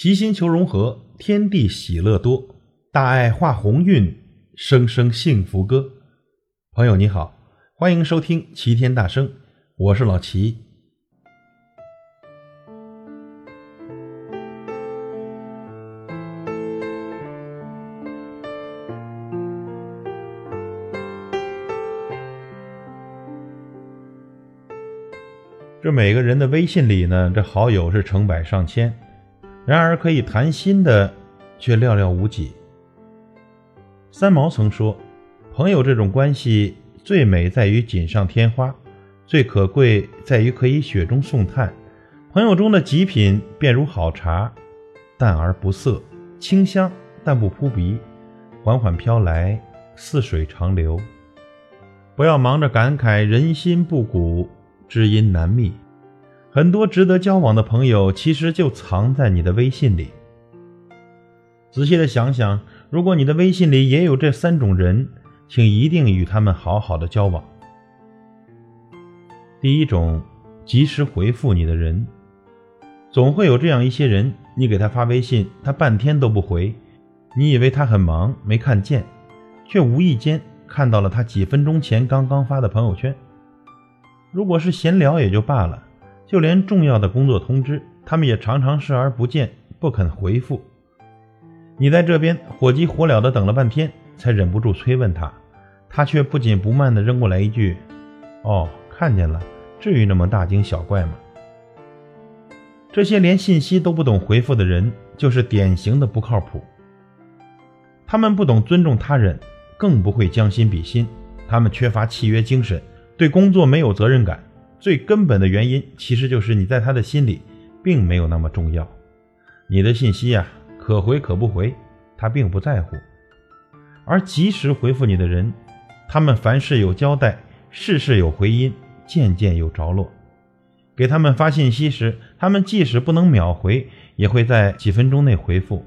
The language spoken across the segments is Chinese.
齐心求融合，天地喜乐多，大爱化鸿运，声声幸福歌。朋友你好，欢迎收听齐天大圣，我是老齐。这每个人的微信里呢，这好友是成百上千。然而，可以谈心的却寥寥无几。三毛曾说：“朋友这种关系最美在于锦上添花，最可贵在于可以雪中送炭。朋友中的极品便如好茶，淡而不涩，清香但不扑鼻，缓缓飘来，似水长流。不要忙着感慨人心不古，知音难觅。”很多值得交往的朋友，其实就藏在你的微信里。仔细的想想，如果你的微信里也有这三种人，请一定与他们好好的交往。第一种，及时回复你的人，总会有这样一些人，你给他发微信，他半天都不回，你以为他很忙没看见，却无意间看到了他几分钟前刚刚发的朋友圈。如果是闲聊也就罢了。就连重要的工作通知，他们也常常视而不见，不肯回复。你在这边火急火燎的等了半天，才忍不住催问他，他却不紧不慢地扔过来一句：“哦，看见了，至于那么大惊小怪吗？”这些连信息都不懂回复的人，就是典型的不靠谱。他们不懂尊重他人，更不会将心比心，他们缺乏契约精神，对工作没有责任感。最根本的原因，其实就是你在他的心里并没有那么重要。你的信息呀，可回可不回，他并不在乎。而及时回复你的人，他们凡事有交代，事事有回音，件件有着落。给他们发信息时，他们即使不能秒回，也会在几分钟内回复；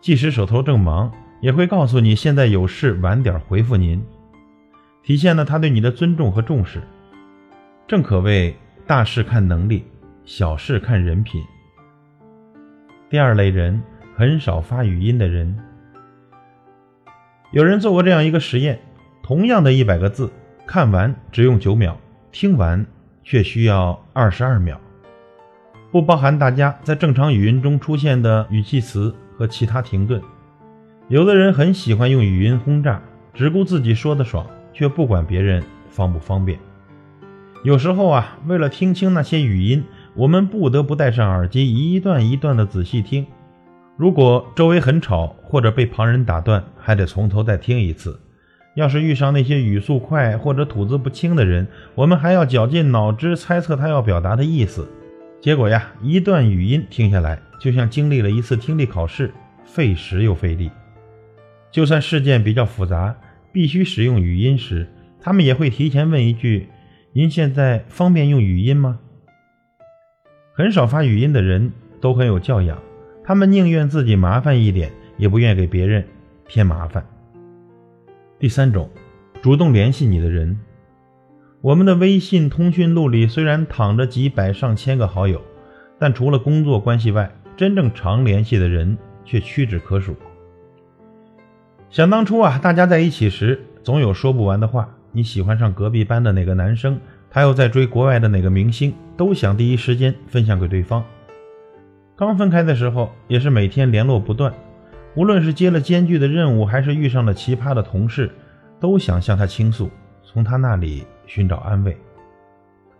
即使手头正忙，也会告诉你现在有事，晚点回复您，体现了他对你的尊重和重视。正可谓大事看能力，小事看人品。第二类人，很少发语音的人。有人做过这样一个实验：同样的一百个字，看完只用九秒，听完却需要二十二秒，不包含大家在正常语音中出现的语气词和其他停顿。有的人很喜欢用语音轰炸，只顾自己说的爽，却不管别人方不方便。有时候啊，为了听清那些语音，我们不得不戴上耳机，一段一段的仔细听。如果周围很吵，或者被旁人打断，还得从头再听一次。要是遇上那些语速快或者吐字不清的人，我们还要绞尽脑汁猜测他要表达的意思。结果呀，一段语音听下来，就像经历了一次听力考试，费时又费力。就算事件比较复杂，必须使用语音时，他们也会提前问一句。您现在方便用语音吗？很少发语音的人都很有教养，他们宁愿自己麻烦一点，也不愿给别人添麻烦。第三种，主动联系你的人，我们的微信通讯录里虽然躺着几百上千个好友，但除了工作关系外，真正常联系的人却屈指可数。想当初啊，大家在一起时，总有说不完的话。你喜欢上隔壁班的哪个男生，他又在追国外的哪个明星，都想第一时间分享给对方。刚分开的时候，也是每天联络不断，无论是接了艰巨的任务，还是遇上了奇葩的同事，都想向他倾诉，从他那里寻找安慰。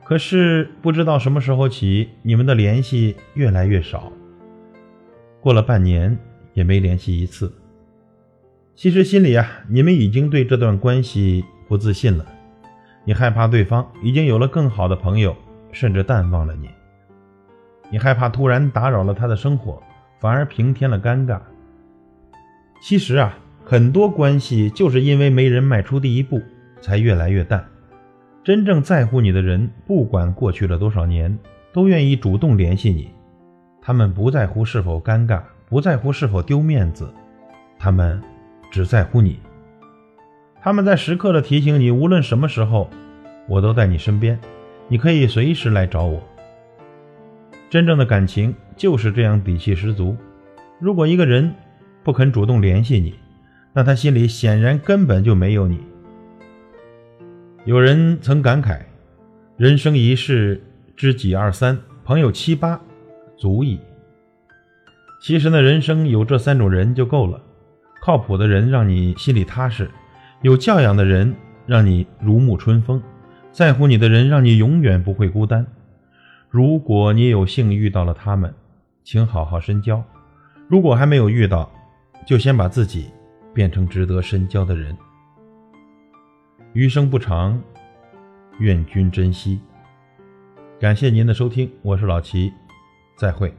可是不知道什么时候起，你们的联系越来越少，过了半年也没联系一次。其实心里啊，你们已经对这段关系。不自信了，你害怕对方已经有了更好的朋友，甚至淡忘了你。你害怕突然打扰了他的生活，反而平添了尴尬。其实啊，很多关系就是因为没人迈出第一步，才越来越淡。真正在乎你的人，不管过去了多少年，都愿意主动联系你。他们不在乎是否尴尬，不在乎是否丢面子，他们只在乎你。他们在时刻的提醒你，无论什么时候，我都在你身边，你可以随时来找我。真正的感情就是这样底气十足，如果一个人不肯主动联系你，那他心里显然根本就没有你。有人曾感慨：“人生一世，知己二三，朋友七八，足矣。”其实呢，人生有这三种人就够了：靠谱的人让你心里踏实，有教养的人让你如沐春风，在乎你的人让你永远不会孤单。如果你有幸遇到了他们，请好好深交；如果还没有遇到，就先把自己变成值得深交的人。余生不长，愿君珍惜。感谢您的收听，我是老齐，再会。